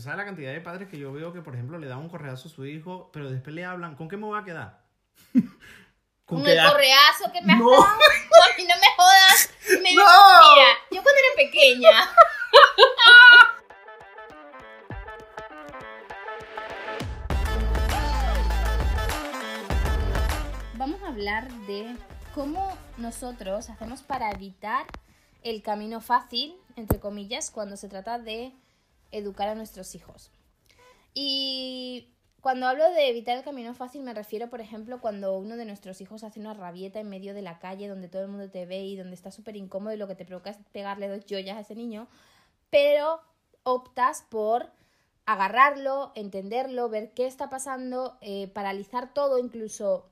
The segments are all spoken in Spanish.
¿Sabes la cantidad de padres que yo veo que, por ejemplo, le dan un correazo a su hijo, pero después le hablan, ¿con qué me va a quedar? Con que el da- correazo que me has No. dado. Ay, no me jodas. Me- No. Mira, yo cuando era pequeña. Vamos a hablar de cómo nosotros hacemos para evitar el camino fácil, entre comillas, cuando se trata de educar a nuestros hijos. Y cuando hablo de evitar el camino fácil me refiero, por ejemplo, cuando uno de nuestros hijos hace una rabieta en medio de la calle donde todo el mundo te ve y donde está súper incómodo y lo que te provoca es pegarle dos joyas a ese niño, pero optas por agarrarlo, entenderlo, ver qué está pasando, eh, paralizar todo, incluso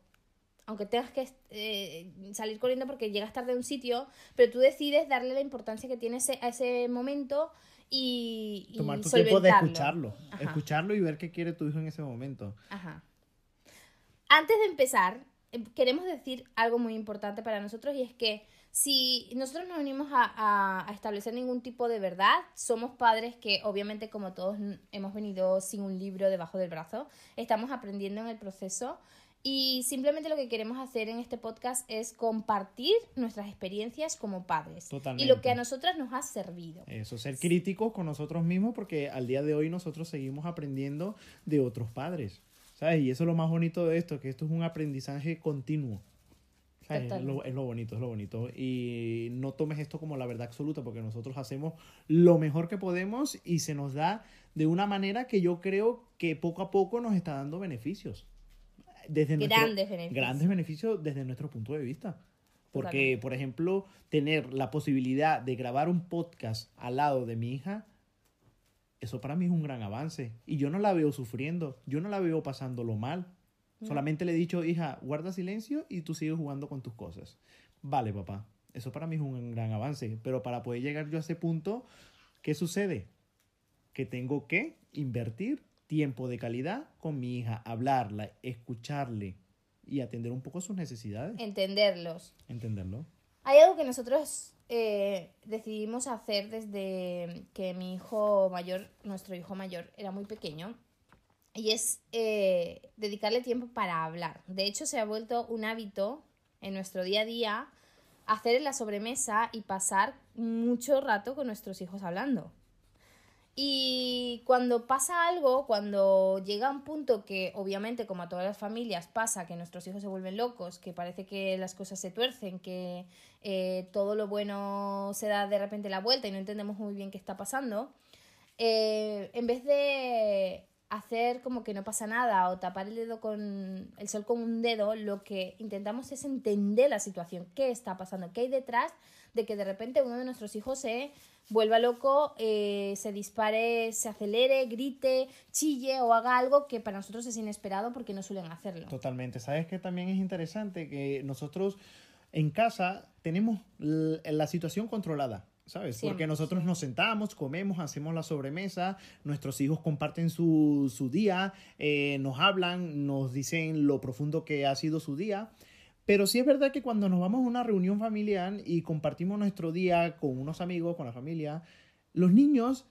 aunque tengas que eh, salir corriendo porque llegas tarde a un sitio, pero tú decides darle la importancia que tiene a ese momento y, y Tomar tu tiempo de solventarlo. escucharlo. Ajá. Escucharlo y ver qué quiere tu hijo en ese momento. Ajá. Antes de empezar, eh, queremos decir algo muy importante para nosotros y es que si nosotros no venimos a, a- a establecer ningún tipo de verdad, somos padres que obviamente como todos hemos venido sin un libro debajo del brazo, estamos aprendiendo en el proceso y simplemente lo que queremos hacer en este podcast es compartir nuestras experiencias como padres y lo Totalmente. que a nosotras nos ha servido. Eso, ser críticos con nosotros mismos porque al día de hoy nosotros seguimos aprendiendo de otros padres. ¿Sabes? Y eso es lo más bonito de esto, que esto es un aprendizaje continuo. Lo, Totalmente. es lo bonito, es lo bonito. Y no tomes esto como la verdad absoluta porque nosotros hacemos lo mejor que podemos y se nos da de una manera que yo creo que poco a poco nos está dando beneficios. Desde nuestro- Grandes beneficios. Grandes beneficios desde nuestro punto de vista. Porque, Totalmente. por ejemplo, tener la posibilidad de grabar un podcast al lado de mi hija, eso para mí es un gran avance. Y yo no la veo sufriendo, yo no la veo pasándolo mal. Solamente le he dicho, hija, guarda silencio y tú sigues jugando con tus cosas. Vale, papá. Eso para mí es un gran avance. Pero para poder llegar yo a ese punto, ¿qué sucede? Que tengo que invertir tiempo de calidad con mi hija, hablarla, escucharle y atender un poco sus necesidades. Entenderlos. Entenderlo. Hay algo que nosotros eh, decidimos hacer desde que mi hijo mayor, nuestro hijo mayor, era muy pequeño, y es eh, dedicarle tiempo para hablar. De hecho, se ha vuelto un hábito en nuestro día a día hacer en la sobremesa y pasar mucho rato con nuestros hijos hablando. Y cuando pasa algo, cuando llega un punto que obviamente como a todas las familias pasa, que nuestros hijos se vuelven locos, que parece que las cosas se tuercen, que eh, todo lo bueno se da de repente la vuelta y no entendemos muy bien qué está pasando, eh, en vez de hacer como que no pasa nada o tapar el dedo con el sol con un dedo, lo que intentamos es entender la situación, qué está pasando, qué hay detrás de que de repente uno de nuestros hijos se vuelva loco, eh, se dispare, se acelere, grite, chille o haga algo que para nosotros es inesperado porque no suelen hacerlo. Totalmente. ¿Sabes que también es interesante? Que nosotros en casa tenemos la situación controlada. ¿Sabes? Siempre, Porque nosotros sí. nos sentamos, comemos, hacemos la sobremesa, nuestros hijos comparten su, su día, eh, nos hablan, nos dicen lo profundo que ha sido su día. Pero sí es verdad que cuando nos vamos a una reunión familiar y compartimos nuestro día con unos amigos, con la familia, los niños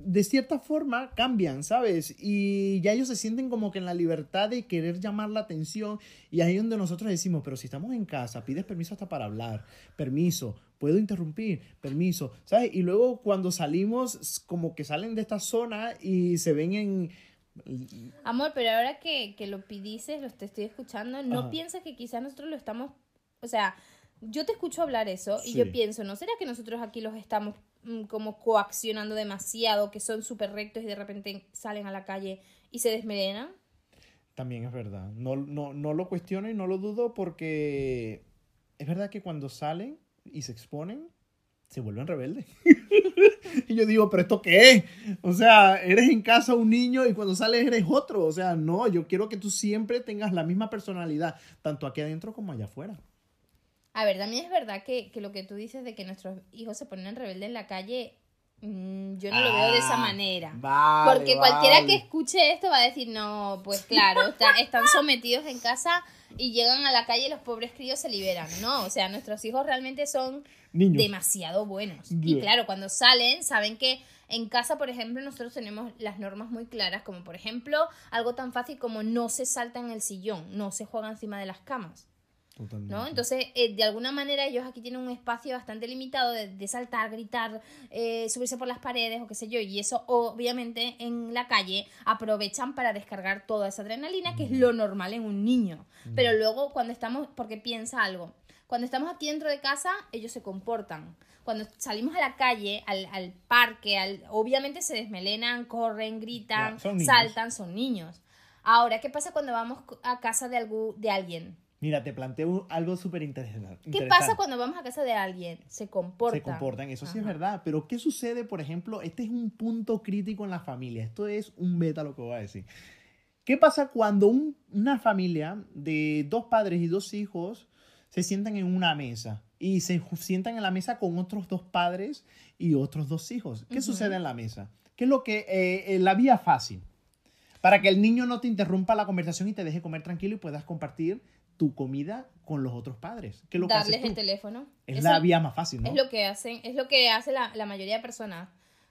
de cierta forma cambian, ¿sabes? Y ya ellos se sienten como que en la libertad de querer llamar la atención y ahí donde nosotros decimos, pero si estamos en casa, pides permiso hasta para hablar, permiso, puedo interrumpir, permiso, ¿sabes? Y luego cuando salimos, como que salen de esta zona y se ven en... Amor, pero ahora que, que lo pidices, lo te estoy escuchando, ¿no Ajá. piensas que quizás nosotros lo estamos... O sea, yo te escucho hablar eso y yo pienso, ¿no será que nosotros aquí los estamos mm, como coaccionando demasiado, que son súper rectos y de repente salen a la calle y se desmerenan? También es verdad. No, no, no lo cuestiono y no lo dudo porque es verdad que cuando salen y se exponen, se vuelven rebeldes. y yo digo, ¿pero esto qué es? O sea, eres en casa un niño y cuando sales eres otro. O sea, no, yo quiero que tú siempre tengas la misma personalidad, tanto aquí adentro como allá afuera. A ver, también es verdad que, que lo que tú dices de que nuestros hijos se ponen rebeldes en la calle, mm, yo no lo veo de esa Ah, manera. Vale, Porque cualquiera vale. que escuche esto va a decir, no, pues claro, está- están sometidos en casa y llegan a la calle y los pobres críos se liberan. No, o sea, nuestros hijos realmente son Niños. demasiado buenos. Y claro, cuando salen, saben que En casa, por ejemplo, nosotros tenemos las normas muy claras, como por ejemplo, algo tan fácil como no se salta en el sillón, no se juega encima de las camas. ¿No? Entonces, eh, de alguna manera ellos aquí tienen un espacio bastante limitado de, saltar, gritar, eh, subirse por las paredes o qué sé yo, y eso obviamente en la calle aprovechan para descargar toda esa adrenalina, que es lo normal en un niño. Pero luego cuando estamos, porque piensa algo, cuando estamos aquí dentro de casa, ellos se comportan. Cuando salimos a la calle, al, al parque, al, obviamente se desmelenan, corren, gritan, saltan, son niños. Ahora, ¿qué pasa cuando vamos a casa de, algún, de alguien? Mira, te planteo algo súper interesante. ¿Qué pasa cuando vamos a casa de alguien? Se comportan. Se comportan, eso sí es verdad. Pero ¿qué sucede, por ejemplo? Este es un punto crítico en la familia. Esto es un beta lo que voy a decir. ¿Qué pasa cuando una familia de dos padres y dos hijos se sientan en una mesa y se sientan en la mesa con otros dos padres y otros dos hijos? ¿Qué sucede en la mesa? ¿Qué es lo que eh, eh, la vía fácil? Para que el niño no te interrumpa la conversación y te deje comer tranquilo y puedas compartir tu comida con los otros padres. ¿Qué lo Darles el teléfono. Es la vía más fácil, ¿no? Es lo que hacen, es lo que hace la, la mayoría de personas.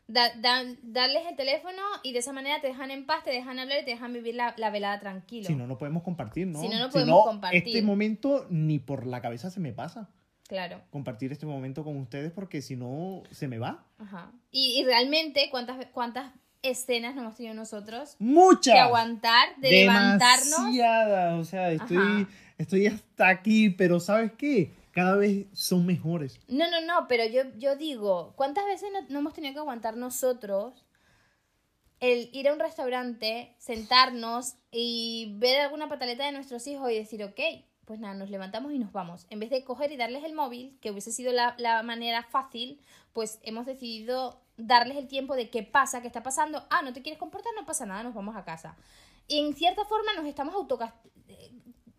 darles el teléfono y de esa manera te dejan en paz, te dejan hablar y te dejan vivir la, la velada tranquilo. Si no, no podemos compartir, ¿no? Si no, no podemos compartir. Este momento ni por la cabeza se me pasa. Claro. Compartir este momento con ustedes porque si no, se me va. Ajá. Y, y realmente, ¿cuántas, ¿cuántas escenas nos hemos tenido nosotros? Muchas. Que aguantar, de levantarnos. O sea, estoy estoy hasta aquí, pero ¿sabes qué? Cada vez son mejores. No, no, no, pero yo, yo digo, ¿cuántas veces no, hemos tenido que aguantar nosotros el ir a un restaurante, sentarnos y ver alguna pataleta de nuestros hijos y decir, ok, pues nada, nos levantamos y nos vamos. En vez de coger y darles el móvil, que hubiese sido la, la manera fácil, pues hemos decidido darles el tiempo de qué pasa, qué está pasando. Ah, no te quieres comportar, no pasa nada, nos vamos a casa. Y en cierta forma nos estamos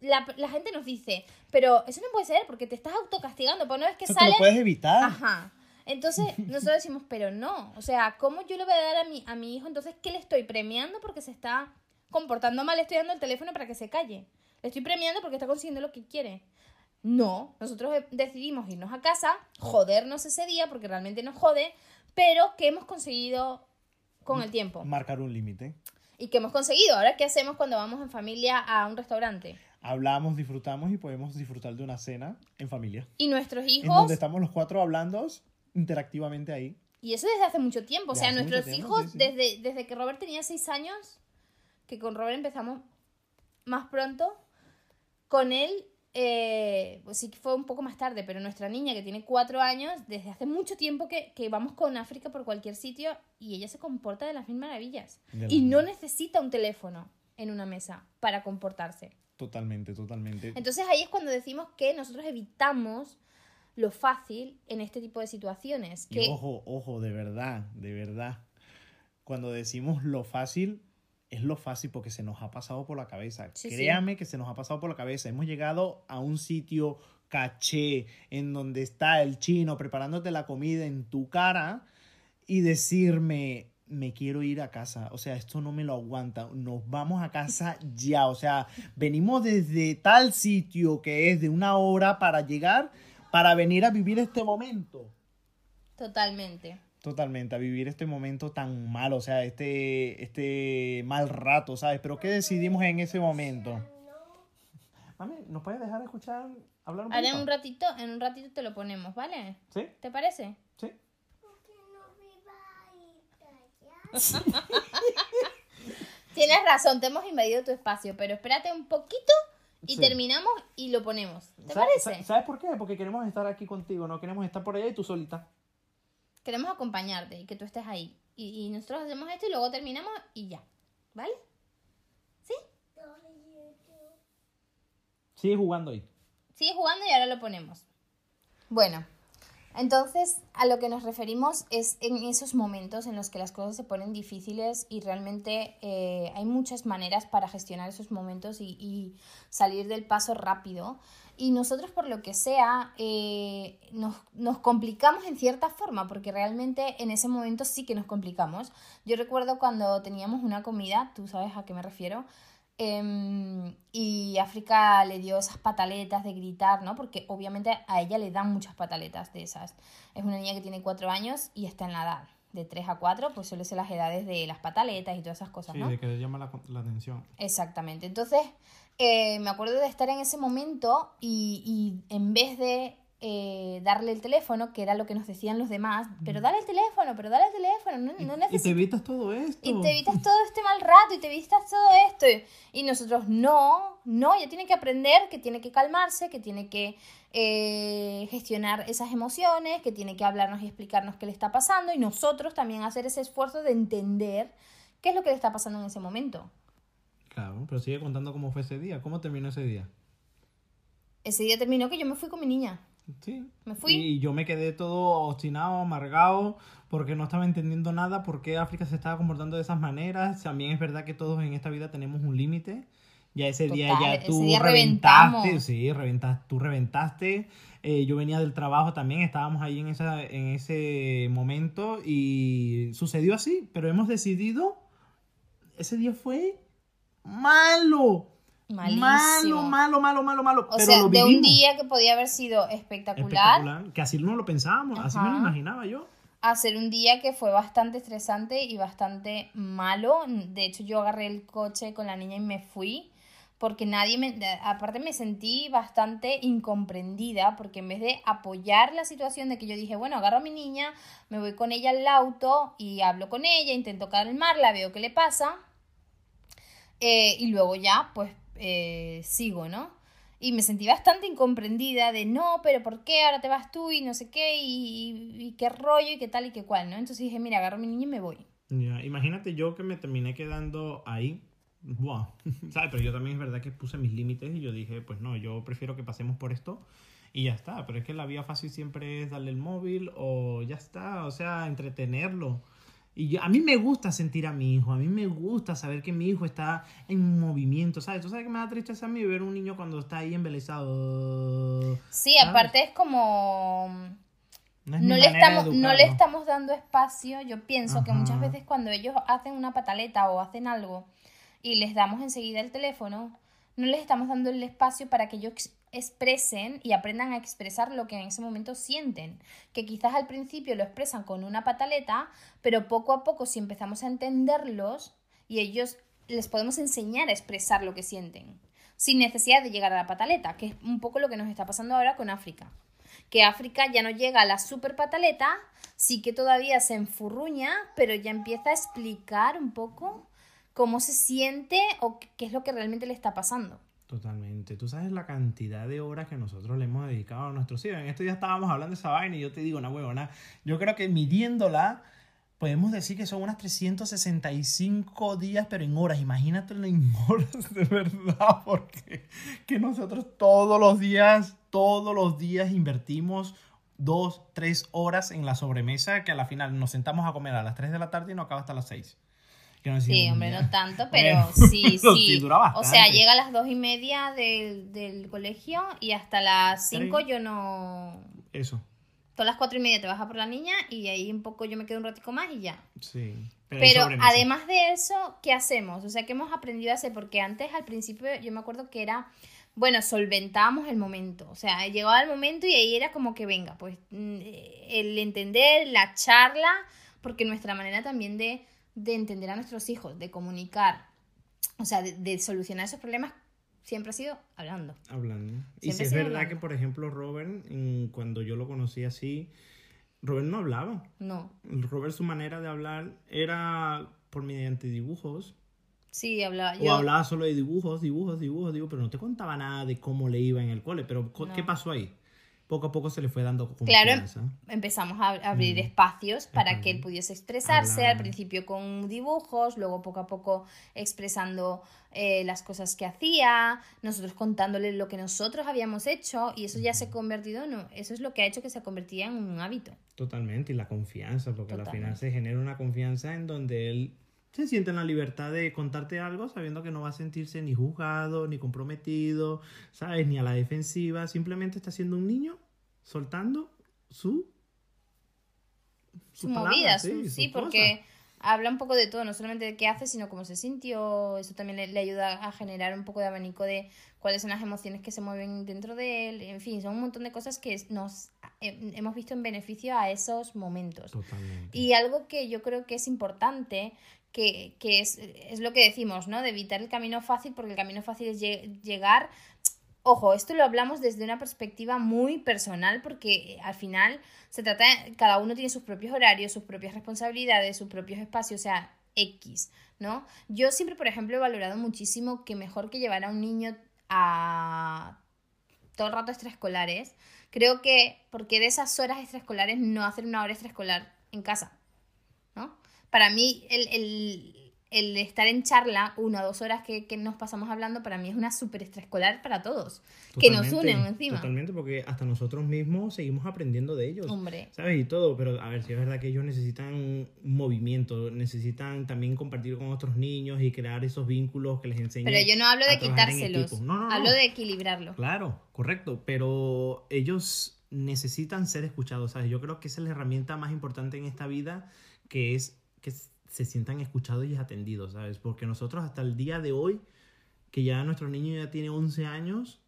la, la, gente nos dice, pero eso no puede ser porque te estás autocastigando, pues no es que sale... lo puedes evitar. Ajá. Entonces nosotros decimos, pero no, o sea, ¿cómo yo le voy a dar a mi, a mi hijo? Entonces, ¿qué le estoy premiando porque se está comportando mal? Le estoy dando el teléfono para que se calle. Le estoy premiando porque está consiguiendo lo que quiere. No, nosotros decidimos irnos a casa, jodernos ese día porque realmente nos jode, pero ¿qué hemos conseguido con el tiempo? Marcar un límite. ¿Y qué hemos conseguido? Ahora, ¿qué hacemos cuando vamos en familia a un restaurante? Hablamos, disfrutamos y podemos disfrutar de una cena en familia. Y nuestros hijos... En donde estamos los cuatro hablando interactivamente ahí. Y eso desde hace mucho tiempo. o sea, nuestros hijos, Desde, desde que Robert tenía seis años, que con Robert empezamos más pronto, con él, eh, pues sí que fue un poco más tarde, pero nuestra niña que tiene cuatro años, desde hace mucho tiempo que, que vamos con África por cualquier sitio y ella se comporta de las mil maravillas. y no necesita un teléfono en una mesa para comportarse. Totalmente, totalmente. Entonces ahí es cuando decimos que nosotros evitamos lo fácil en este tipo de situaciones. Que... ojo, ojo, de verdad, de verdad. Cuando decimos lo fácil, es lo fácil porque se nos ha pasado por la cabeza. Créame que se nos ha pasado por la cabeza. Hemos llegado a un sitio caché en donde está el chino preparándote la comida en tu cara y decirme, me quiero ir a casa, o sea, esto no me lo aguanta, nos vamos a casa ya, o sea, venimos desde tal sitio que es de una hora para llegar, para venir a vivir este momento. Totalmente. Totalmente, a vivir este momento tan malo, o sea, este, este mal rato, ¿sabes? Pero ¿qué decidimos en ese momento? Mami, ¿nos puedes dejar escuchar, hablar un poquito? en un ratito, en un ratito te lo ponemos, ¿vale? ¿Sí? ¿Te parece? Sí. Tienes razón, te hemos invadido tu espacio, pero espérate un poquito y terminamos y lo ponemos. ¿Te parece? ¿Sabes por qué? Porque queremos estar aquí contigo, no queremos estar por allá y tú solita. Queremos acompañarte y que tú estés ahí. Y, nosotros hacemos esto y luego terminamos y ya. ¿Vale? ¿Sí? Sigue jugando ahí. Sigue jugando y ahora lo ponemos. Bueno, entonces, a lo que nos referimos es en esos momentos en los que las cosas se ponen difíciles y realmente eh, hay muchas maneras para gestionar esos momentos y, salir del paso rápido. Y nosotros, por lo que sea, eh, nos, nos, complicamos en cierta forma, porque realmente en ese momento sí que nos complicamos. Yo recuerdo cuando teníamos una comida, tú sabes a qué me refiero, Em, y África le dio esas pataletas de gritar, ¿no? Porque obviamente a ella le dan muchas pataletas de esas. Es una niña que tiene cuatro años y está en la edad, de 3 a 4, pues suele ser las edades de las pataletas y todas esas cosas, Sí, ¿no? de que le llama la, la atención. Exactamente. Entonces, eh, me acuerdo de estar en ese momento y, y en vez de eh, darle el teléfono, que era lo que nos decían los demás, pero dale el teléfono, pero dale el teléfono, no, no Y te evitas todo esto. Y te evitas todo este mal rato y te evitas todo esto. Y nosotros, no, no, ella tiene que aprender que tiene que calmarse, que tiene que eh, gestionar esas emociones, que tiene que hablarnos y explicarnos qué le está pasando y nosotros también hacer ese esfuerzo de entender qué es lo que le está pasando en ese momento. Claro, pero sigue contando cómo fue ese día. ¿Cómo terminó ese día? Ese día terminó que yo me fui con mi niña. Sí. Me fui. Y yo me quedé todo obstinado, amargado, porque no estaba entendiendo nada, por qué África se estaba comportando de esas maneras. También es verdad que todos en esta vida tenemos un límite. Ya ese día Total, ya ese tú día reventaste, reventamos. sí, reventas, tú reventaste. Eh, yo venía del trabajo también, estábamos ahí en, esa, en ese momento y sucedió así, pero hemos decidido, ese día fue malo. Malísimo. Malo, malo, malo, malo, malo. O pero sea, lo de un día que podía haber sido espectacular, Espectacular, que así no lo pensábamos, así me lo Ajá. imaginaba yo. a ser un día que fue bastante estresante y bastante malo. De hecho, yo agarré el coche con la niña y me fui. Porque nadie me. Aparte, me sentí bastante incomprendida. Porque en vez de apoyar la situación de que yo dije, bueno, agarro a mi niña, me voy con ella al auto y hablo con ella, intento calmarla, veo qué le pasa. eh, y luego ya, pues eh, sigo, ¿no? Y me sentí bastante incomprendida de no, pero ¿por qué ahora te vas tú y no sé qué y, qué rollo y qué tal y qué cual, ¿no? Entonces dije, mira, agarro a mi niña y me voy. Ya, imagínate yo que me terminé quedando ahí. Buah, ¿sabes? Pero yo también es verdad que puse mis límites y yo dije, pues no, yo prefiero que pasemos por esto y ya está. Pero es que la vía fácil siempre es darle el móvil o ya está, o sea, entretenerlo. Y yo- a mí me gusta sentir a mi hijo, a mí me gusta saber que mi hijo está en movimiento, ¿sabes? Tú sabes que me da tristeza a mí ver un niño cuando está ahí embelesado. Sí, ¿sabes? aparte es como... No, es mi No le, estamos, no le estamos dando espacio. Yo pienso que muchas veces cuando ellos hacen una pataleta o hacen algo y les damos enseguida el teléfono, no les estamos dando el espacio para que ellos expresen y aprendan a expresar lo que en ese momento sienten. Que quizás al principio lo expresan con una pataleta, pero poco a poco si empezamos a entenderlos y ellos les podemos enseñar a expresar lo que sienten, sin necesidad de llegar a la pataleta, que es un poco lo que nos está pasando ahora con África que África ya no llega a la super pataleta, sí que todavía se enfurruña, pero ya empieza a explicar un poco cómo se siente o qué es lo que realmente le está pasando. Totalmente. Tú sabes la cantidad de horas que nosotros le hemos dedicado a nuestros hijos. En estos días estábamos hablando de esa vaina y yo te digo una huevona. Yo creo que midiéndola, podemos decir que son unas 365 días, pero en horas. Imagínatelo en horas de verdad, porque que nosotros todos los días, todos los días invertimos dos, tres horas en la sobremesa, que a la final nos sentamos a comer a las 3 de la tarde y no acaba hasta las 6. Que no Sí, hombre, no tanto, pero sí, sí. O sea, llega a las dos y media del, del colegio y hasta las cinco yo no... Eso. A las cuatro y media te vas a por la niña y ahí un poco yo me quedo un ratico más y ya. Sí. Pero, Pero además de eso, ¿qué hacemos? O sea, ¿qué hemos aprendido a hacer? Porque antes, al principio, yo me acuerdo que era, bueno, solventábamos el momento. O sea, llegaba el momento y ahí era como que venga, pues mm, el entender, la charla, porque nuestra manera también de, de entender a nuestros hijos, de comunicar, o sea, de, de solucionar esos problemas, siempre ha sido hablando. Hablando. Y si es verdad hablando. que, por ejemplo, Robert, mm, cuando yo lo conocí así, Robert no hablaba. No. Robert, su manera de hablar era por mediante dibujos. Sí, hablaba O yo. hablaba solo de dibujos, dibujos, dibujos, dibujos, pero no te contaba nada de cómo le iba en el cole. Pero, ¿qué pasó ahí? Poco a poco se le fue dando Claro, confianza. empezamos a abrir Mm. espacios para Ajá. que él pudiese expresarse, Hablar. al principio con dibujos, luego poco a poco expresando eh, las cosas que hacía, nosotros contándole lo que nosotros habíamos hecho y eso ya se ha convertido en, un- eso es lo que ha hecho que se convertía en un hábito. Totalmente, y la confianza, porque al final Totalmente. se genera una confianza en donde él se siente en la libertad de contarte algo sabiendo que no va a sentirse ni juzgado, ni comprometido, ¿sabes? Ni a la defensiva, simplemente está siendo un niño soltando su... Su sus movida, su- sí, porque habla un poco de todo, no solamente de qué hace, sino cómo se sintió. Eso también le, le ayuda a generar un poco de abanico de cuáles son las emociones que se mueven dentro de él. En fin, son un montón de cosas que nos eh, hemos visto en beneficio a esos momentos. Totalmente. Y algo que yo creo que es importante, que, que es, es lo que decimos, ¿no? De evitar el camino fácil, porque el camino fácil es lle- llegar. Ojo, esto lo hablamos desde una perspectiva muy personal, porque eh, al final se trata, cada uno tiene sus propios horarios, sus propias responsabilidades, sus propios espacios, o sea, X, ¿no? Yo siempre, por ejemplo, he valorado muchísimo que mejor que llevar a un niño a todo el rato extraescolares, creo que, porque de esas horas extraescolares no hacer una hora extraescolar en casa. Para mí, el, el, el estar en charla una o dos horas que, que nos pasamos hablando, para mí es una súper extraescolar para todos, que nos Totalmente, unen encima. Totalmente, porque hasta nosotros mismos seguimos aprendiendo de ellos. Hombre, ¿Sabes? Y todo, pero a ver, si es verdad que ellos necesitan un movimiento, necesitan también compartir con otros niños y crear esos vínculos que les enseñen. pero yo no hablo de quitárselos. No, no. hablo de equilibrarlo. Claro, correcto, pero ellos necesitan ser escuchados, ¿sabes? Yo creo que esa es la herramienta más importante en esta vida, que es que se sientan escuchados y atendidos, ¿sabes? Porque nosotros hasta el día de hoy, que ya nuestro niño ya tiene 11 años,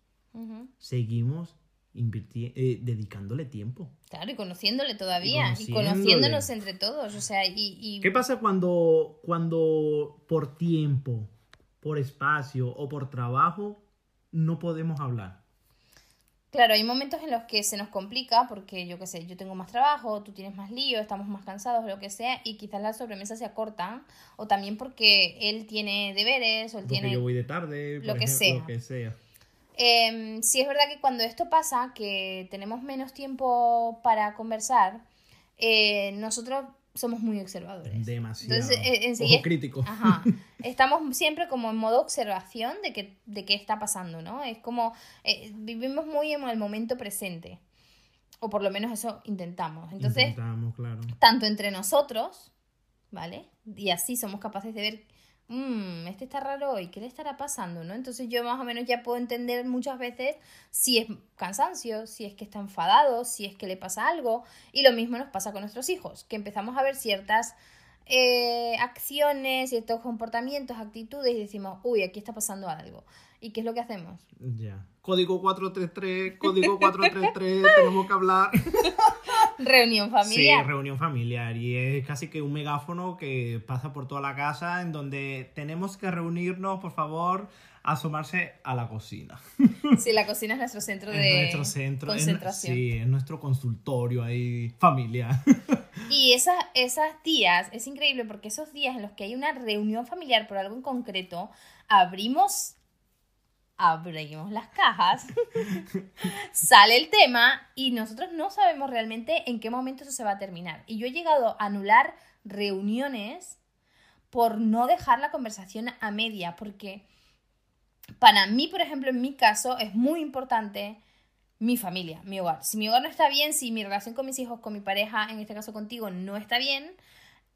seguimos eh, dedicándole tiempo. Claro, y conociéndole todavía, y, conociéndole. conociéndonos entre todos, o sea, y... y- ¿Qué pasa cuando, cuando por tiempo, por espacio o por trabajo no podemos hablar? Claro, hay momentos en los que se nos complica porque yo qué sé, yo tengo más trabajo, tú tienes más lío, estamos más cansados, lo que sea, y quizás las sobremesas se acortan, o también porque él tiene deberes, o él Porque tiene... yo voy de tarde, lo que sea. Lo que sea. Em, sí es verdad que cuando esto pasa, que tenemos menos tiempo para conversar, eh, nosotros somos muy observadores. Demasiado. Entonces, eh, enseguida- Ojo crítico. Ajá. Estamos siempre como en modo observación de, que, de qué está pasando, ¿no? Es como eh, vivimos muy en el momento presente. O por lo menos eso intentamos. Entonces, Intentamos, claro. tanto entre nosotros, ¿vale? Y así somos capaces de ver, mmm, este está raro hoy, ¿qué le estará pasando? ¿no? Entonces yo más o menos ya puedo entender muchas veces si es cansancio, si es que está enfadado, si es que le pasa algo. Y lo mismo nos pasa con nuestros hijos, que empezamos a ver ciertas eh, acciones, ciertos comportamientos, actitudes y decimos, uy, aquí está pasando algo. ¿Y qué es lo que hacemos? Ya. Código 433, código 433, tenemos que hablar. Reunión familiar. Sí, reunión familiar. Y es casi que un megáfono que pasa por toda la casa en donde tenemos que reunirnos, por favor, asomarse a la cocina. Sí, la cocina es nuestro centro Es de nuestro centro. es- concentración. sí, es nuestro consultorio ahí familiar. Y esas, esas días, es increíble porque esos días en los que hay una reunión familiar por algo en concreto, abrimos, abrimos las cajas, sale el tema y nosotros no sabemos realmente en qué momento eso se va a terminar. Y yo he llegado a anular reuniones por no dejar la conversación a media, porque para mí, por ejemplo, en mi caso, es muy importante mi familia, mi hogar. Si mi hogar no está bien, si mi relación con mis hijos, con mi pareja, en este caso contigo, no está bien,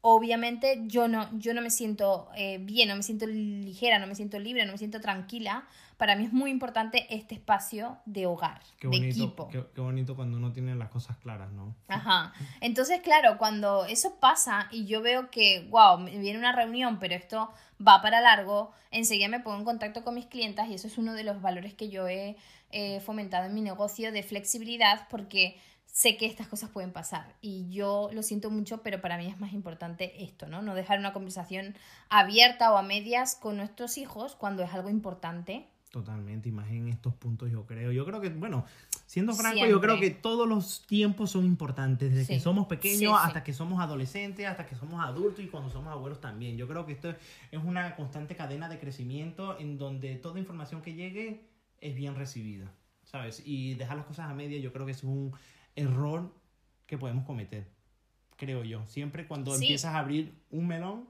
obviamente yo no, yo no me siento eh, bien, no me siento ligera, no me siento libre, no me siento tranquila. Para mí es muy importante este espacio de hogar, Qué de bonito, equipo. qué, qué bonito cuando uno tiene las cosas claras, ¿no? Ajá. Entonces, claro, cuando eso pasa y yo veo que, wow, viene una reunión, pero esto va para largo, enseguida me pongo en contacto con mis clientas y eso es uno de los valores que yo he eh, fomentado en mi negocio de flexibilidad porque sé que estas cosas pueden pasar y yo lo siento mucho, pero para mí es más importante esto, ¿no? No dejar una conversación abierta o a medias con nuestros hijos cuando es algo importante. Totalmente, y más en estos puntos yo creo. Yo creo que, bueno, siendo franco, Siempre. yo creo que todos los tiempos son importantes, desde que Sí. somos pequeños Sí, sí. hasta que somos adolescentes, hasta que somos adultos y cuando somos abuelos también. Yo creo que esto es una constante cadena de crecimiento en donde toda información que llegue es bien recibida, ¿sabes? Y dejar las cosas a media yo creo que es un error que podemos cometer, creo yo. Siempre cuando Sí. empiezas a abrir un melón,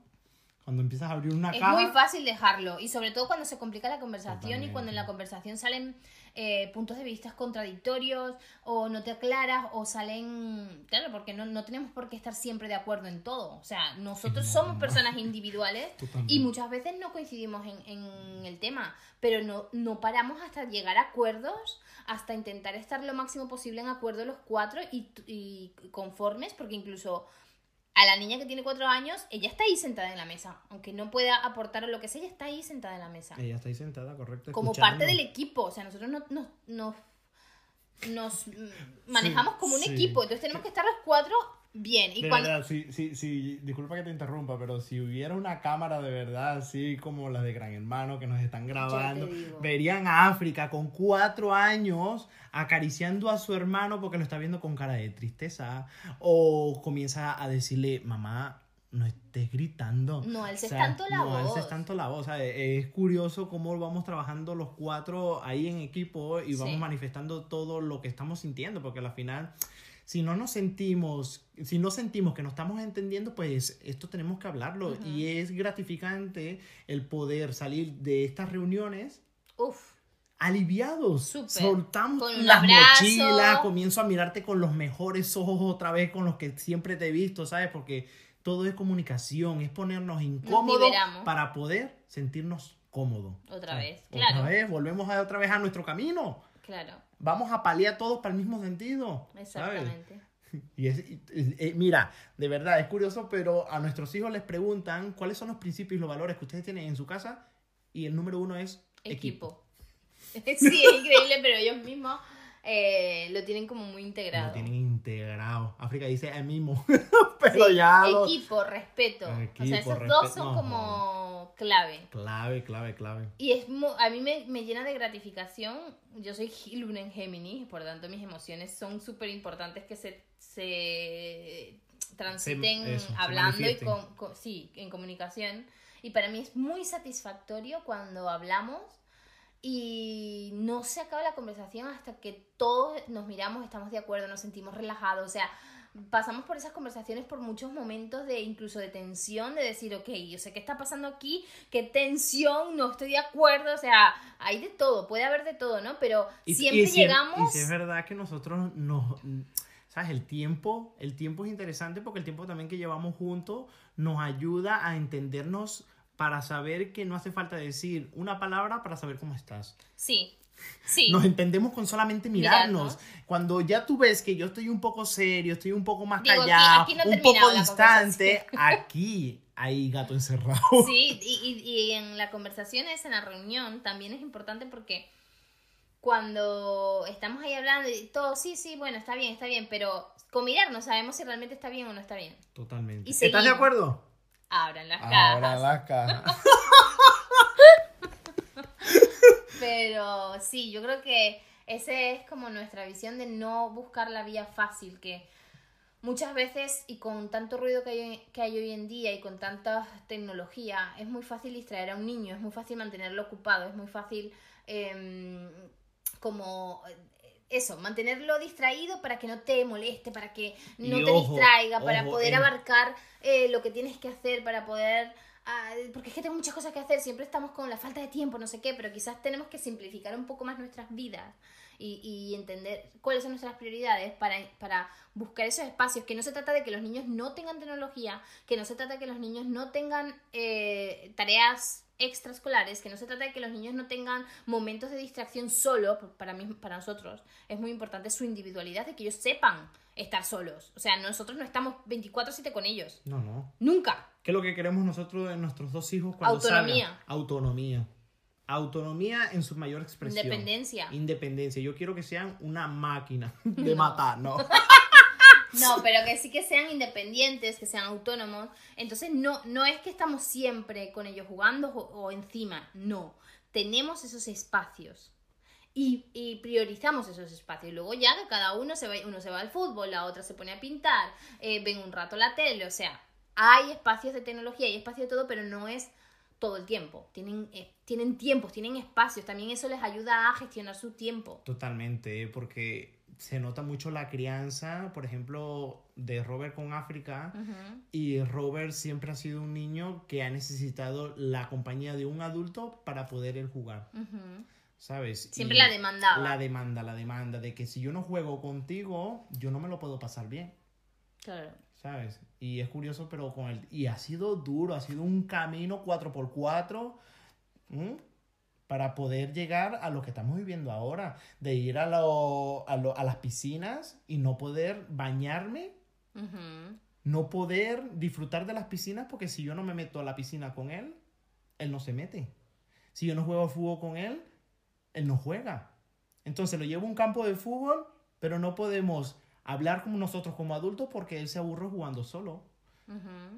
cuando empiezas a abrir una Es caja... muy fácil dejarlo y sobre todo cuando se complica la conversación y cuando en la conversación salen eh, puntos de vista contradictorios o no te aclaras o salen... Claro, porque no, no tenemos por qué estar siempre de acuerdo en todo. O sea, nosotros No, somos no. personas individuales Totalmente. y muchas veces no coincidimos en, en el tema, pero no, no paramos hasta llegar a acuerdos, hasta intentar estar lo máximo posible en acuerdo los cuatro y, y conformes, porque incluso a la niña que tiene cuatro años, ella está ahí sentada en la mesa. Aunque no pueda aportar lo que sea, ella está ahí sentada en la mesa. Ella está ahí sentada, correcto. Como escuchando. parte del equipo. O sea, nosotros no, no- nos, nos manejamos como un sí. equipo. Entonces tenemos que estar los cuatro bien. Y De cuando, verdad, sí, sí, sí, disculpa que te interrumpa, pero si hubiera una cámara de verdad, así como las de Gran Hermano que nos están grabando, verían a África con cuatro años acariciando a su hermano porque lo está viendo con cara de tristeza, o comienza a decirle, mamá, no estés gritando. No alces O sea, tanto la no voz. alces tanto la voz. O sea, es curioso cómo vamos trabajando los cuatro ahí en equipo y vamos Sí. manifestando todo lo que estamos sintiendo, porque al final si no nos sentimos, si no sentimos que nos estamos entendiendo, pues esto tenemos que hablarlo. Y es gratificante el poder salir de estas reuniones Uf, aliviados. Súper. Soltamos las abrazo. mochilas, comienzo a mirarte con los mejores ojos otra vez, con los que siempre te he visto, ¿sabes? Porque todo es comunicación, es ponernos incómodos para poder sentirnos cómodos. Otra sea, vez, Otra claro. vez, volvemos a, otra vez a nuestro camino. claro. Vamos a paliar todos para el mismo sentido. ¿sabes? Exactamente. Y es, y- y- mira, de verdad, es curioso, pero a nuestros hijos les preguntan cuáles son los principios y los valores que ustedes tienen en su casa y el número uno es equipo. Equipo. sí, es increíble, pero ellos mismos eh, lo tienen como muy integrado. Lo tienen integrado. África dice el mismo, pero ya lo- Equipo, respeto. o Equipo, sea, esos respeto, dos son no, como clave. Clave, clave, clave. Y es a mí me, me llena de gratificación. Yo soy luna en Géminis, por tanto mis emociones son súper importantes que se, se transiten Se- eso, hablando y con, con- sí, en comunicación. Y para mí es muy satisfactorio cuando hablamos y no se acaba la conversación hasta que todos nos miramos, estamos de acuerdo, nos sentimos relajados. O sea, pasamos por esas conversaciones por muchos momentos de incluso de tensión, de decir, ok, yo sé qué está pasando aquí, qué tensión, no estoy de acuerdo. O sea, hay de todo, puede haber de todo, ¿no? Pero Y- siempre y si- llegamos... Y si es verdad que nosotros nos... ¿Sabes? El tiempo, el tiempo es interesante porque el tiempo también que llevamos juntos nos ayuda a entendernos para saber que no hace falta decir una palabra para saber cómo estás. Sí, sí. Nos entendemos con solamente mirarnos. Mirarnos. Cuando ya tú ves que yo estoy un poco serio, estoy un poco más Digo, callado, aquí no un poco distante, aquí hay gato encerrado. Sí, y, y- y en la conversación esa, en la reunión, también es importante porque cuando estamos ahí hablando y todo, sí, sí, bueno, está bien, está bien, pero con mirar no sabemos si realmente está bien o no está bien. Totalmente. Y ¿Estás de acuerdo? Abran las cajas. la caja. Pero sí, yo creo que esa es como nuestra visión de no buscar la vía fácil, que muchas veces y con tanto ruido que hay, que hay hoy en día y con tanta tecnología, es muy fácil distraer a un niño, es muy fácil mantenerlo ocupado, es muy fácil em, como eso, mantenerlo distraído para que no te moleste, para que no Y te ojo, distraiga, para ojo, poder abarcar eh, lo que tienes que hacer, para poder... ah, porque es que tengo muchas cosas que hacer, siempre estamos con la falta de tiempo, no sé qué, pero quizás tenemos que simplificar un poco más nuestras vidas y, y entender cuáles son nuestras prioridades para, para buscar esos espacios, que no se trata de que los niños no tengan tecnología, que no se trata de que los niños no tengan eh, tareas extraescolares, que no se trata de que los niños no tengan momentos de distracción solo, para mí, para nosotros, es muy importante su individualidad, de que ellos sepan estar solos. O sea, nosotros no estamos 24/7 con ellos. No, no. Nunca. ¿Qué es lo que queremos nosotros en nuestros dos hijos cuando Autonomía. salgan? Autonomía. Autonomía en su mayor expresión. Independencia. Independencia. Yo quiero que sean una máquina de No. matar, ¿no? No, pero que sí que sean independientes, que sean autónomos. Entonces no, no es que estamos siempre con ellos jugando o, o encima, no. Tenemos esos espacios. Y, y priorizamos esos espacios. Y luego ya que cada uno se va, uno se va al fútbol, la otra se pone a pintar, eh, ven un rato la tele, o sea, hay espacios de tecnología, hay espacio de todo, pero no es todo el tiempo. Tienen, eh, tienen tiempos, tienen espacios. También eso les ayuda a gestionar su tiempo. Totalmente, porque se nota mucho la crianza, por ejemplo, de Robert con África. Y Robert siempre ha sido un niño que ha necesitado la compañía de un adulto para poder él jugar. ¿sabes? Siempre Y la demandaba. La demanda, la demanda de que si yo no juego contigo, yo no me lo puedo pasar bien. Claro. ¿sabes? Y es curioso, pero con el... Y ha sido duro, ha sido un camino 4x4 ¿m? Para poder llegar a lo que estamos viviendo ahora, de ir a, lo- a, lo- a las piscinas y no poder bañarme no poder disfrutar de las piscinas porque si yo no me meto a la piscina con él, él no se mete. Si yo no juego fútbol con él, él no juega. Entonces lo llevo a un campo de fútbol, pero no podemos hablar como nosotros como adultos porque él se aburre jugando solo.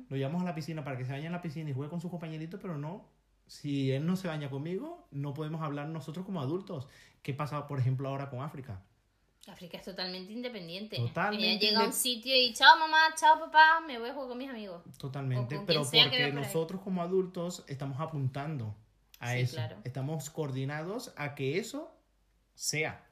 Lo llevamos a la piscina para que se bañe en la piscina y juegue con sus compañeritos, pero no. Si él no se baña conmigo, no podemos hablar nosotros como adultos. ¿Qué pasa, por ejemplo, ahora con África? África es totalmente independiente. Totalmente Ella llega a un sitio y chao mamá, chao papá, me voy a jugar con mis amigos. Totalmente, pero porque nosotros como adultos estamos apuntando a Sí, eso. claro. Estamos coordinados a que eso sea.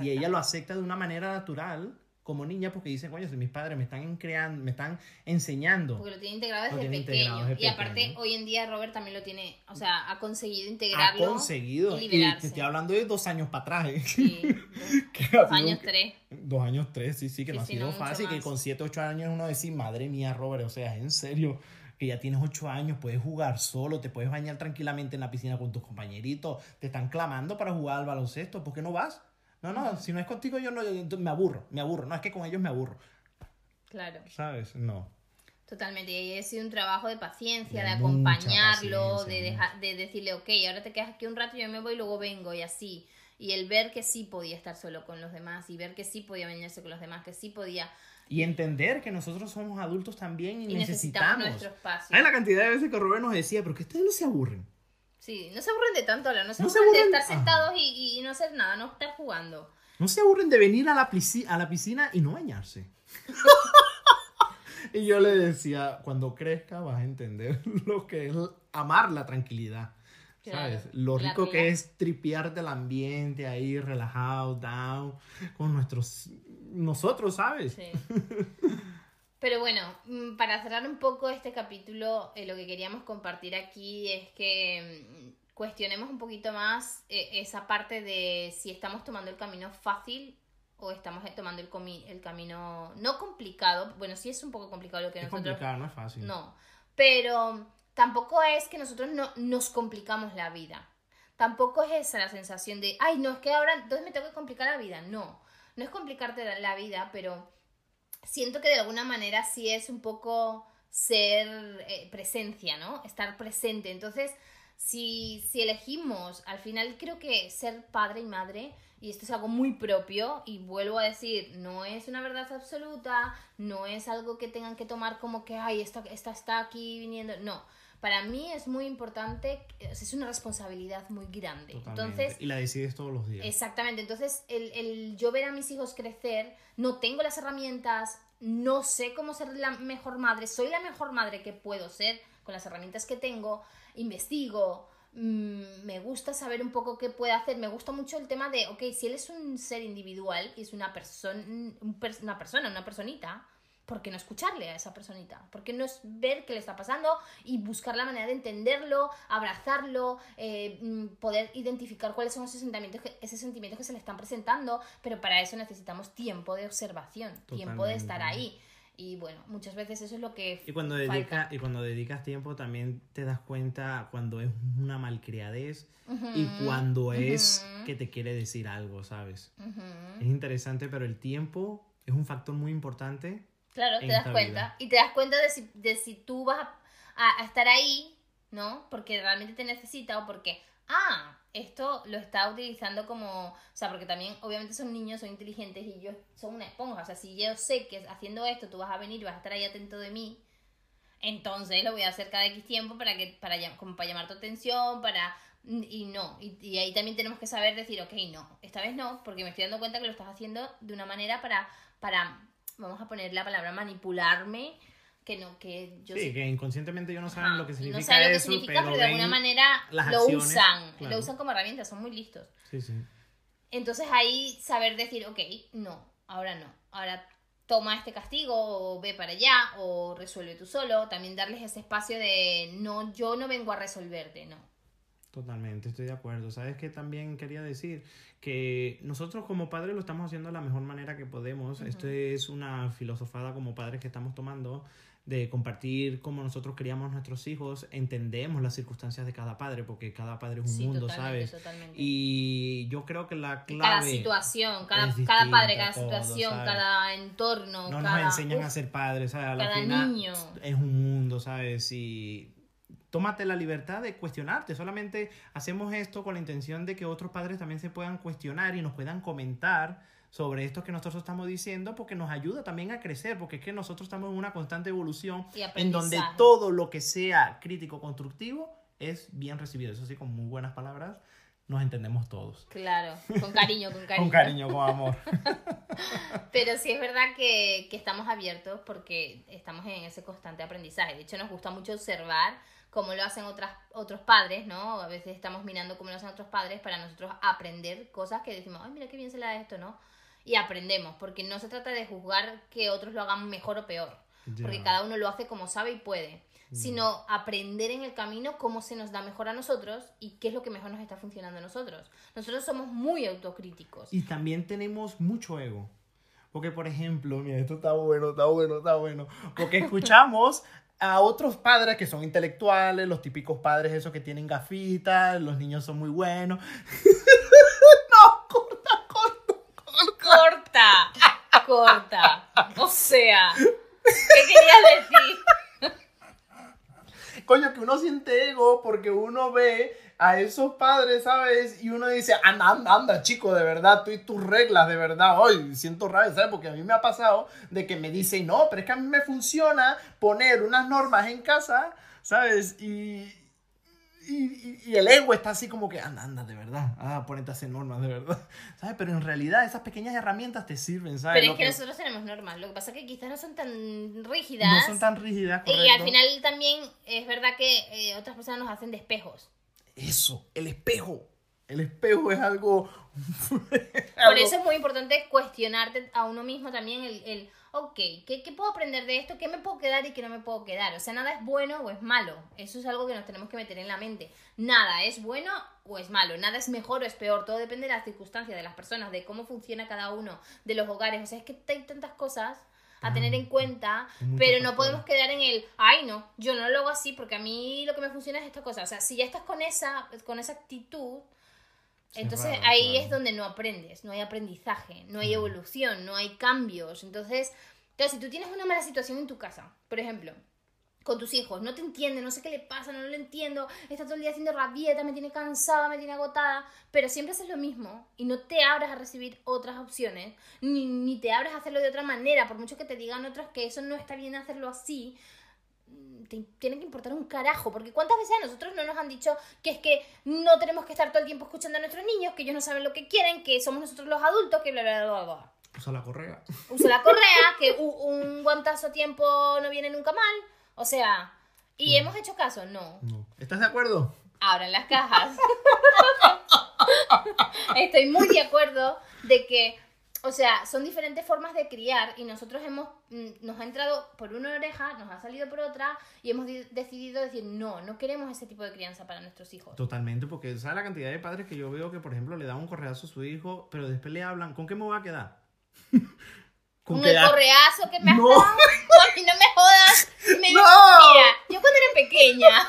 Y ella lo acepta de una manera natural como niña porque dice, coño, si mis padres me están creando, me están enseñando. Porque lo tiene integrado desde tiene pequeño. integrado desde y aparte, pequeño. hoy en día Robert también lo tiene, o sea, ha conseguido Ha integrarlo. conseguido. y te estoy hablando de dos años para atrás. ¿eh? Sí, Que dos, ha años, tres. Dos años, tres, sí, sí, que Sí, no ha sido no fácil. Que con siete, ocho años uno decir, madre mía, Robert, o sea, en serio, que ya tienes ocho años, puedes jugar solo, te puedes bañar tranquilamente en la piscina con tus compañeritos, te están clamando para jugar al baloncesto, ¿por qué no vas? No, no, si no es contigo yo no, yo- me aburro, me aburro, no, es que con ellos me aburro, Claro, ¿sabes? No. totalmente. Y ha sido un trabajo de paciencia, de, De acompañarlo, paciencia, de, dejar, de decirle, ok, ahora te quedas aquí un rato, yo me voy y luego vengo y así. Y el ver que sí podía estar solo con los demás y ver que sí podía bañarse con los demás, que sí podía. Y entender que nosotros somos adultos también y, Y necesitamos necesitamos. nuestro espacio. Hay la cantidad de veces que Robert nos decía, pero que ustedes no se aburren. Sí, no se aburren de tanto hablar, no se No se aburren de aburren- estar sentados y, y- no hacer nada, no estar jugando. No se aburren de venir a la, pisci- a la piscina y no bañarse. y yo le decía, cuando crezca vas a entender lo que es amar la tranquilidad. ¿Sabes? Claro, Lo rico que es tripear del ambiente ahí, relajado, down, con nuestros... Nosotros, ¿sabes? Sí. Pero bueno, mm, para cerrar un poco este capítulo, eh, lo que queríamos compartir aquí es que mm, cuestionemos un poquito más eh, esa parte de si estamos tomando el camino fácil o estamos tomando el, comi- el camino no complicado. Bueno, sí es un poco complicado lo que Es nosotros... complicado, no es fácil. No, pero tampoco es que nosotros no, nos complicamos la vida. Tampoco es esa la sensación de, ay, no, es que ahora entonces me tengo que complicar la vida. No, no es complicarte la vida, pero siento que de alguna manera sí es un poco ser eh, presencia, ¿no? Estar presente. Entonces, si, si elegimos, al final creo que ser padre y madre, y esto es algo muy propio, y vuelvo a decir, no es una verdad absoluta, no es algo que tengan que tomar como que, ay, esta, esta está aquí viniendo, no. Para mí es muy importante, es una responsabilidad muy grande. Totalmente. Entonces, y la decides todos los días. Exactamente, entonces el, el yo ver a mis hijos crecer, no tengo las herramientas, no sé cómo ser la mejor madre, soy la mejor madre que puedo ser con las herramientas que tengo, investigo, mm, me gusta saber un poco qué puede hacer, me gusta mucho el tema de, ok, si él es un ser individual y es una, persona un pers- una persona, una personita, ¿por qué no escucharle a esa personita? ¿Por qué no es ver qué le está pasando y buscar la manera de entenderlo, abrazarlo, eh, mm, poder identificar cuáles son esos sentimientos, que, esos sentimientos que se le están presentando? Pero para eso necesitamos tiempo de observación, tiempo de estar Totalmente. ahí. Y bueno, muchas veces eso es lo que... Y cuando, dedica, y cuando dedicas tiempo también te das cuenta cuando es una malcriadez y cuando es ujú. que te quiere decir algo, ¿sabes? Ujú. Es interesante, pero el tiempo es un factor muy importante. Claro, te das cuenta. vida. Y te das cuenta de si, de si tú vas a, a- a estar ahí, ¿no? Porque realmente te necesita o porque, ah, esto lo está utilizando como, o sea, porque también obviamente son niños, son inteligentes y ellos son una esponja. O sea, si yo sé que haciendo esto tú vas a venir y vas a estar ahí atento de mí, entonces lo voy a hacer cada X tiempo para que, para, como para llamar tu atención, para... Y no, y, y ahí también tenemos que saber decir, ok, no, esta vez no, porque me estoy dando cuenta que lo estás haciendo de una manera para, para vamos a poner la palabra manipularme, que no, que yo sí, sé- que inconscientemente ellos no saben Ajá, lo que significa no saben lo que eso, significa, pero, pero, de alguna manera lo acciones, usan, claro. lo usan como herramienta, son muy listos. Sí, sí. Entonces ahí saber decir, ok, no, ahora no, ahora toma este castigo o ve para allá o resuelve tú solo, también darles ese espacio de no, yo no vengo a resolverte, no. Totalmente, estoy de acuerdo. ¿Sabes qué también quería decir? Que nosotros como padres lo estamos haciendo de la mejor manera que podemos. Esto es una filosofada como padres que estamos tomando. de compartir cómo nosotros criamos a nuestros hijos, entendemos las circunstancias de cada padre, porque cada padre es un Sí, mundo, totalmente, ¿sabes? totalmente. Y yo creo que la clave... cada situación, cada, es cada padre, distinta, cada todo, situación, ¿sabes? cada entorno, no cada... nos enseñan Uf, a ser padres, ¿sabes? Al cada final niño. es un mundo, ¿sabes? Y tómate la libertad de cuestionarte. Solamente hacemos esto con la intención de que otros padres también se puedan cuestionar y nos puedan comentar sobre esto que nosotros estamos diciendo porque nos ayuda también a crecer, porque es que nosotros estamos en una constante evolución en donde todo lo que sea crítico, constructivo, es bien recibido. Eso sí, con muy buenas palabras, nos entendemos todos. Claro, con cariño, con cariño. Con cariño, con amor. Pero sí es verdad que, que estamos abiertos porque estamos en ese constante aprendizaje. De hecho, nos gusta mucho observar cómo lo hacen otras, otros padres, ¿no? A veces estamos mirando cómo lo hacen otros padres para nosotros aprender cosas que decimos, ay, mira qué bien se le da esto, ¿no? Y aprendemos, porque no se trata de juzgar que otros lo hagan mejor o peor, porque cada uno lo hace como sabe y puede, sino aprender en el camino cómo se nos da mejor a nosotros y qué es lo que mejor nos está funcionando a nosotros. Nosotros somos muy autocríticos. Y también tenemos mucho ego. Porque, por ejemplo, mira, esto está bueno, está bueno, está bueno. Porque escuchamos a otros padres que son intelectuales, los típicos padres esos que tienen gafitas, los niños son muy buenos. no, corta, corta, corta. corta, corta. O sea, ¿qué querías decir? Coño, que uno siente ego porque uno ve a esos padres, ¿sabes? Y uno dice, anda, anda, anda, chico, de verdad, tú y tus reglas, de verdad. Hoy siento rabia, ¿sabes? Porque a mí me ha pasado de que me dicen, no, pero es que a mí me funciona poner unas normas en casa, ¿sabes? Y, y, y- y el ego está así como que, anda, anda, de verdad, ah, ponete a hacer normas, de verdad, ¿sabes? Pero en realidad esas pequeñas herramientas te sirven, ¿sabes? Pero es que nosotros tenemos normas. Lo que pasa es que quizás no son tan rígidas. no son tan rígidas, y al correcto. final también es verdad que eh, otras personas nos hacen de espejos. Eso, el espejo. El espejo es algo... Por eso es muy importante cuestionarte a uno mismo también el, el ok, ¿qué, ¿qué puedo aprender de esto? ¿Qué me puedo quedar y qué no me puedo quedar? O sea, nada es bueno o es malo. Eso es algo que nos tenemos que meter en la mente. Nada es bueno o es malo. Nada es mejor o es peor. Todo depende de las circunstancias, de las personas, de cómo funciona cada uno, de los hogares. O sea, es que hay tantas cosas a tener en cuenta, pero no podemos quedar en el, ay no, yo no lo hago así porque a mí lo que me funciona es esta cosa. O sea, si ya estás con esa, con esa actitud, entonces ahí claro. es donde no aprendes, no hay aprendizaje, no hay evolución, no hay cambios. Entonces, claro, si tú tienes una mala situación en tu casa, por ejemplo, con tus hijos, no te entiende, no sé qué le pasa, no lo entiendo, está todo el día haciendo rabieta, me tiene cansada, me tiene agotada, pero siempre haces lo mismo y no te abras a recibir otras opciones, ni, ni te abras a hacerlo de otra manera, por mucho que te digan otros que eso no está bien hacerlo así, te tiene que importar un carajo, porque cuántas veces a nosotros no nos han dicho que es que no tenemos que estar todo el tiempo escuchando a nuestros niños, que ellos no saben lo que quieren, que somos nosotros los adultos, que bla bla bla bla. Usa la correa. Usa la correa, que un guantazo a tiempo no viene nunca mal, o sea, ¿y hemos hecho caso? No. No. ¿Estás de acuerdo? Abran las cajas. Estoy muy de acuerdo de que, o sea, son diferentes formas de criar y nosotros hemos, mm, nos ha entrado por una oreja, nos ha salido por otra y hemos di- decidido decir, no, no queremos ese tipo de crianza para nuestros hijos. Totalmente, porque ¿sabes la cantidad de padres que yo veo que, por ejemplo, le dan un correazo a su hijo, pero después le hablan, ¿con qué me voy a quedar? Con el correazo que me has No. dado. No me jodas. Me- No. Mira, yo cuando era pequeña.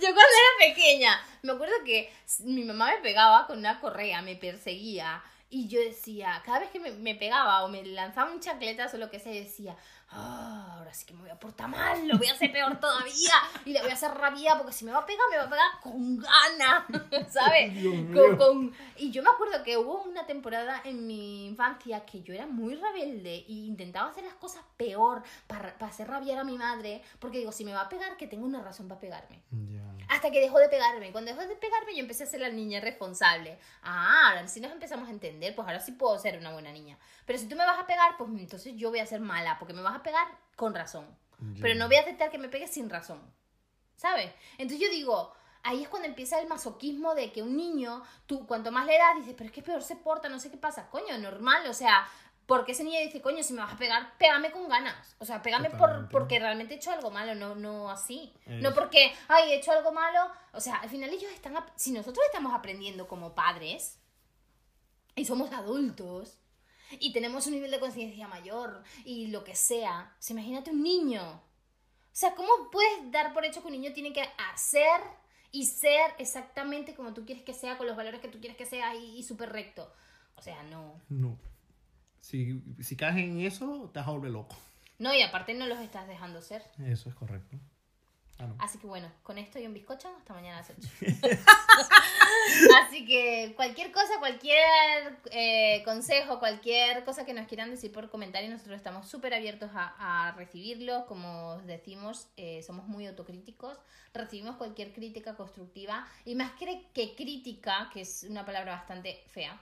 yo cuando era pequeña. Me acuerdo que mi mamá me pegaba con una correa, me perseguía. Y yo decía, cada vez que me, me pegaba o me lanzaba un chancletazo o lo que sea, decía, "Ah, ahora sí que me voy a portar mal, lo voy a hacer peor todavía. Y le voy a hacer rabia porque si me va a pegar, me va a pegar con ganas, ¿sabes? Con- con- Y yo me acuerdo que hubo una temporada en mi infancia que yo era muy rebelde e intentaba hacer las cosas peor para, para hacer rabiar a mi madre, porque digo, si me va a pegar, que tengo una razón para pegarme. Ya. Hasta que dejó de pegarme. Cuando dejó de pegarme, yo empecé a ser la niña responsable. Ah, ahora sí nos empezamos a entender, pues ahora sí puedo ser una buena niña. Pero si tú me vas a pegar, pues entonces yo voy a ser mala, porque me vas a pegar con razón. Pero no voy a aceptar que me pegues sin razón. ¿Sabes? Entonces yo digo, ahí es cuando empieza el masoquismo de que un niño, tú cuanto más le das, dices, pero es que peor se porta, no sé qué pasa. Coño, normal, o sea, porque ese niño dice, coño, si me vas a pegar, pégame con ganas. O sea, pégame por, porque realmente he hecho algo malo, no, no así. Es- No porque, ay, he hecho algo malo. O sea, al final ellos están, si nosotros estamos aprendiendo como padres y somos adultos, y tenemos un nivel de conciencia mayor y lo que sea. Sea, imagínate un niño. O sea, ¿cómo puedes dar por hecho que un niño tiene que hacer y ser exactamente como tú quieres que sea, con los valores que tú quieres que sea y, y súper recto? O sea, no. No. Si, si caes en eso, te vas a volver loco. No, y aparte no los estás dejando ser. Eso es correcto. Ah, no. Así que bueno, con esto y un bizcocho, hasta mañana a las 8. Así que cualquier cosa, cualquier eh, consejo, cualquier cosa que nos quieran decir por comentario, nosotros estamos súper abiertos a, a recibirlo. Como os decimos, eh, somos muy autocríticos. Recibimos cualquier crítica constructiva y más que, que crítica, que es una palabra bastante fea,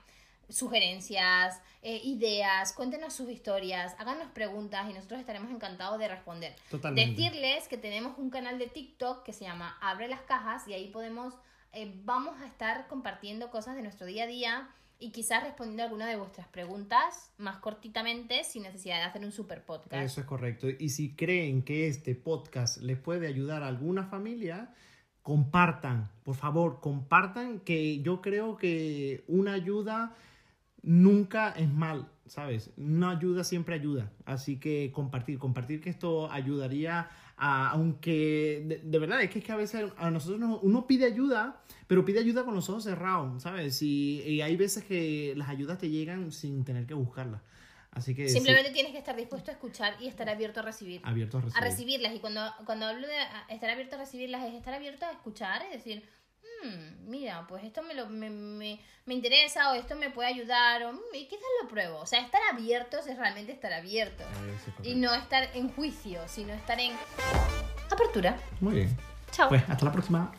sugerencias, eh, ideas, cuéntenos sus historias, háganos preguntas y nosotros estaremos encantados de responder. Totalmente. Decirles que tenemos un canal de TikTok que se llama Abre las Cajas y ahí podemos, eh, vamos a estar compartiendo cosas de nuestro día a día y quizás respondiendo a alguna de vuestras preguntas más cortitamente sin necesidad de hacer un super podcast. Eso es correcto. Y si creen que este podcast les puede ayudar a alguna familia, compartan, por favor, compartan que yo creo que una ayuda nunca es mal, ¿sabes? Una ayuda siempre ayuda. Así que compartir, compartir que esto ayudaría a, aunque de, de verdad es que, es que a veces a nosotros nos- uno pide ayuda, pero pide ayuda con los ojos cerrados, ¿sabes? Y, y hay veces que las ayudas te llegan sin tener que buscarlas. Así que sí, Simplemente tienes que estar dispuesto a escuchar y estar abierto a recibir. abierto a recibir. a recibirlas. Y cuando, cuando hablo de estar abierto a recibirlas, es estar abierto a escuchar y decir, "Hmm, mira, pues esto me, lo, me, me, me interesa o esto me puede ayudar o "Mm, y quizás lo pruebo. O sea, estar abiertos es realmente estar abiertos. Es Y no estar en juicio, sino estar en apertura. Muy bien. Chao. Pues hasta la próxima.